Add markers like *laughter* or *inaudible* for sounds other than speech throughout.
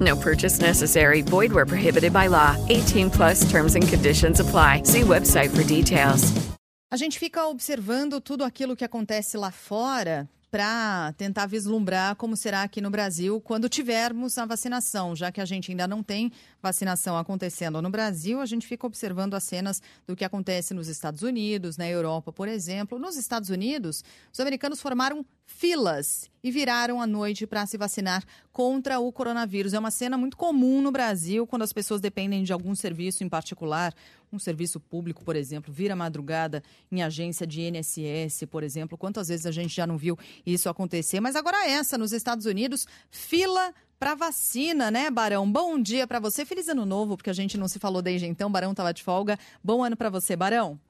No purchase necessary. Void where prohibited by law. 18 plus terms and conditions apply. See website for details. A gente fica observando tudo aquilo que acontece lá fora para tentar vislumbrar como será aqui no Brasil quando tivermos a vacinação, já que a gente ainda não tem vacinação acontecendo no Brasil, a gente fica observando as cenas do que acontece nos Estados Unidos, na Europa, por exemplo. Nos Estados Unidos, os americanos formaram filas e viraram à noite para se vacinar contra o coronavírus. É uma cena muito comum no Brasil quando as pessoas dependem de algum serviço em particular, um serviço público, por exemplo, vira madrugada em agência de INSS, por exemplo. Quantas vezes a gente já não viu isso acontecer? Mas agora essa, nos Estados Unidos, fila para vacina, né, Barão? Bom dia para você. Feliz ano novo, porque a gente não se falou desde então. Barão estava de folga. Bom ano para você, Barão.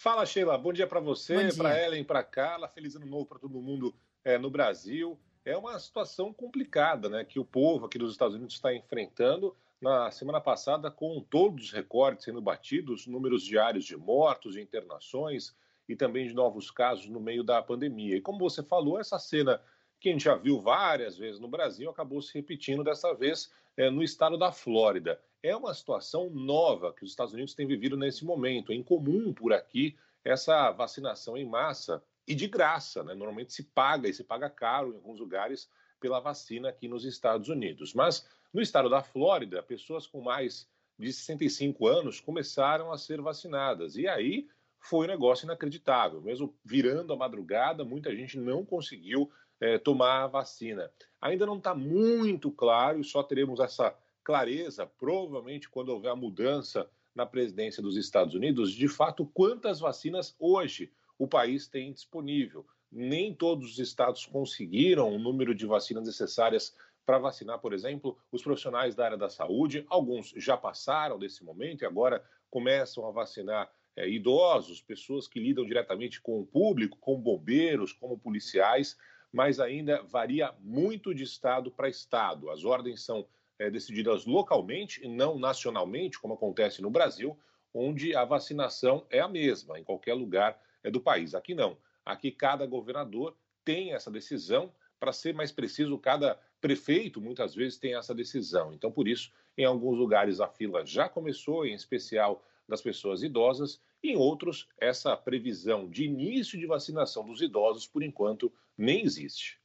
Fala, Sheila. Bom dia para você, para Ellen, para Carla. Feliz ano novo para todo mundo é, no Brasil. É uma situação complicada, né, que o povo aqui dos Estados Unidos está enfrentando na semana passada, com todos os recordes sendo batidos, números diários de mortos, de internações e também de novos casos no meio da pandemia. E como você falou, essa cena que a gente já viu várias vezes no Brasil acabou se repetindo dessa vez é, no estado da Flórida. É uma situação nova que os Estados Unidos têm vivido nesse momento. É incomum por aqui essa vacinação em massa e de graça. Né? Normalmente se paga e se paga caro em alguns lugares pela vacina aqui nos Estados Unidos. Mas no estado da Flórida, pessoas com mais de 65 anos começaram a ser vacinadas. E aí foi um negócio inacreditável. Mesmo virando a madrugada, muita gente não conseguiu é, tomar a vacina. Ainda não está muito claro, e só teremos essa clareza, provavelmente, quando houver a mudança na presidência dos Estados Unidos, de fato, quantas vacinas hoje o país tem disponível. Nem todos os estados conseguiram o número de vacinas necessárias para vacinar, por exemplo, os profissionais da área da saúde. Alguns já passaram desse momento e agora começam a vacinar é, idosos, pessoas que lidam diretamente com o público, como bombeiros, como policiais, mas ainda varia muito de estado para estado. As ordens são é, decididas localmente e não nacionalmente, como acontece no Brasil, onde a vacinação é a mesma em qualquer lugar é, do país. Aqui não. Aqui cada governador tem essa decisão. Para ser mais preciso, cada prefeito muitas vezes tem essa decisão. Então, por isso, em alguns lugares a fila já começou, em especial das pessoas idosas, em outros, essa previsão de início de vacinação dos idosos, por enquanto, nem existe.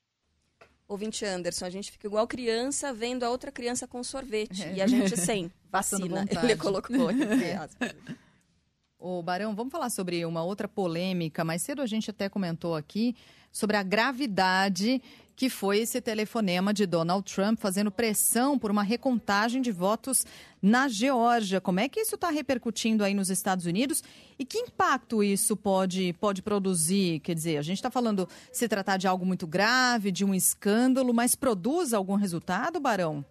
Ouvinte Anderson, a gente fica igual criança vendo a outra criança com sorvete é. e a gente sem *laughs* vacina. Ele colocou. é. *laughs* Ô, Barão, vamos falar sobre uma outra polêmica. Mais cedo a gente até comentou aqui sobre a gravidade que foi esse telefonema de Donald Trump fazendo pressão por uma recontagem de votos na Geórgia. Como é que isso está repercutindo aí nos Estados Unidos e que impacto isso pode, pode produzir? Quer dizer, a gente está falando se tratar de algo muito grave, de um escândalo, mas produz algum resultado, Barão?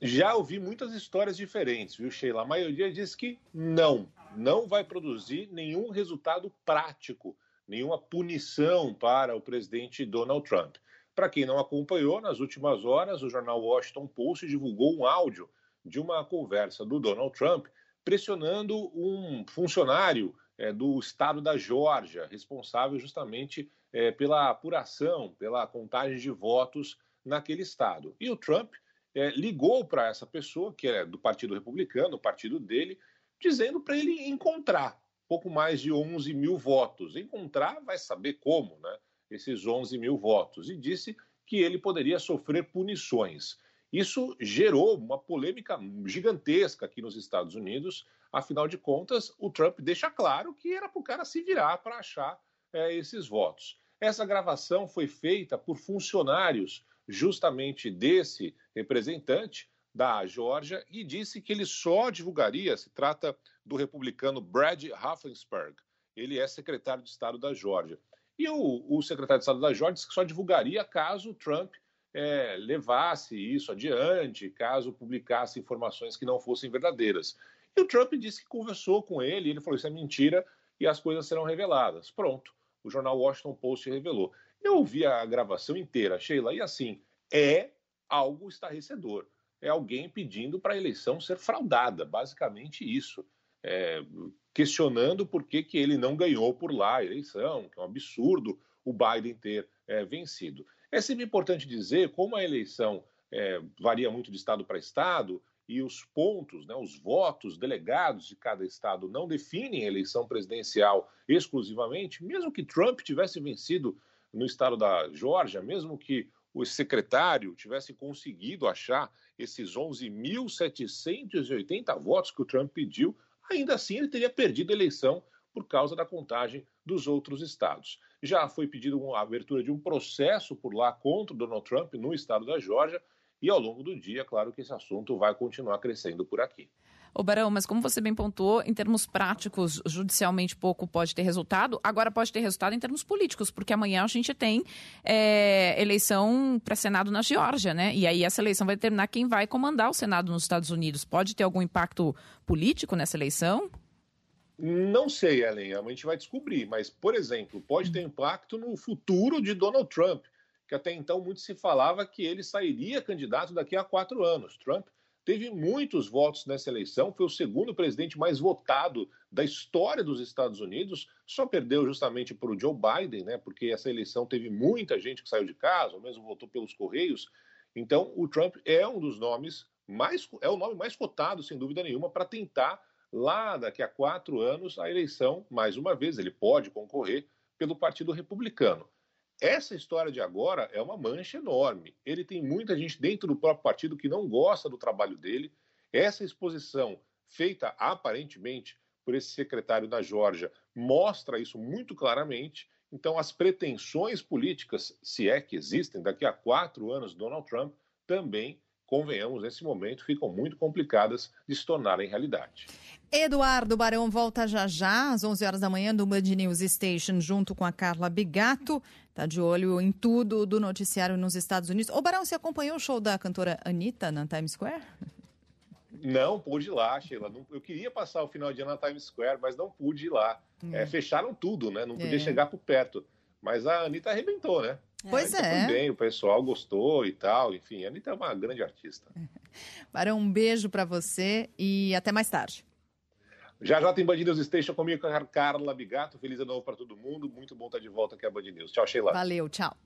Já ouvi muitas histórias diferentes, viu, Sheila? A maioria diz que não, não vai produzir nenhum resultado prático, nenhuma punição para o presidente Donald Trump. Para quem não acompanhou, nas últimas horas, o jornal Washington Post divulgou um áudio de uma conversa do Donald Trump pressionando um funcionário é, do estado da Geórgia, responsável justamente é, pela apuração, pela contagem de votos naquele estado. E o Trump é, ligou para essa pessoa, que é do Partido Republicano, o partido dele, dizendo para ele encontrar pouco mais de 11 mil votos. Encontrar vai saber como, né? esses 11 mil votos e disse que ele poderia sofrer punições. Isso gerou uma polêmica gigantesca aqui nos Estados Unidos. Afinal de contas, o Trump deixa claro que era para o cara se virar para achar é, esses votos. Essa gravação foi feita por funcionários justamente desse representante da Geórgia e disse que ele só divulgaria, se trata do republicano Brad Raffensperger, ele é secretário de Estado da Geórgia. E o, o secretário de Estado da Geórgia disse que só divulgaria caso Trump é, levasse isso adiante, caso publicasse informações que não fossem verdadeiras. E o Trump disse que conversou com ele, ele falou: Isso é mentira e as coisas serão reveladas. Pronto, o jornal Washington Post revelou. Eu ouvi a gravação inteira, Sheila, e assim, é algo estarrecedor. É alguém pedindo para a eleição ser fraudada, basicamente isso. É, questionando por que, que ele não ganhou por lá a eleição, que é um absurdo o Biden ter é, vencido. É sempre importante dizer como a eleição é, varia muito de estado para estado e os pontos, né, os votos delegados de cada estado não definem a eleição presidencial exclusivamente, mesmo que Trump tivesse vencido no estado da Geórgia, mesmo que o secretário tivesse conseguido achar esses 11.780 votos que o Trump pediu, ainda assim ele teria perdido a eleição por causa da contagem dos outros estados. Já foi pedido a abertura de um processo por lá contra Donald Trump no estado da Geórgia, e ao longo do dia, claro que esse assunto vai continuar crescendo por aqui. Ô Barão, mas como você bem pontuou, em termos práticos, judicialmente pouco pode ter resultado, agora pode ter resultado em termos políticos, porque amanhã a gente tem é, eleição para Senado na Geórgia, né? E aí essa eleição vai determinar quem vai comandar o Senado nos Estados Unidos. Pode ter algum impacto político nessa eleição? Não sei, Ellen, a gente vai descobrir, mas, por exemplo, pode ter impacto no futuro de Donald Trump, que até então muito se falava que ele sairia candidato daqui a quatro anos. Trump teve muitos votos nessa eleição, foi o segundo presidente mais votado da história dos Estados Unidos, só perdeu justamente para o Joe Biden, né, porque essa eleição teve muita gente que saiu de casa, ou mesmo votou pelos Correios. Então, o Trump é um dos nomes mais, é o nome mais cotado, sem dúvida nenhuma, para tentar lá daqui a quatro anos a eleição, mais uma vez, ele pode concorrer pelo Partido Republicano. Essa história de agora é uma mancha enorme. Ele tem muita gente dentro do próprio partido que não gosta do trabalho dele. Essa exposição, feita aparentemente por esse secretário da Geórgia, mostra isso muito claramente. Então, as pretensões políticas, se é que existem, daqui a quatro anos, Donald Trump também convenhamos, nesse momento, ficam muito complicadas de se tornarem realidade. Eduardo Barão volta já já, às 11 horas da manhã, do Band News Station, junto com a Carla Bigato. Tá de olho em tudo do noticiário nos Estados Unidos. Ô, Barão, você acompanhou o show da cantora Anitta na Times Square? Não pude ir lá, Sheila. Eu queria passar o final de ano na Times Square, mas não pude ir lá. Hum. É, fecharam tudo, né? Não podia é. chegar por perto. Mas a Anitta arrebentou, né? Pois é. Foi bem, o pessoal gostou e tal. Enfim, a Anitta é uma grande artista. *laughs* Barão, um beijo para você e até mais tarde. Já já tem Band News Station comigo com a Carla Bigato. Feliz ano novo para todo mundo. Muito bom estar de volta aqui a Band News. Tchau, Sheila. Valeu, tchau.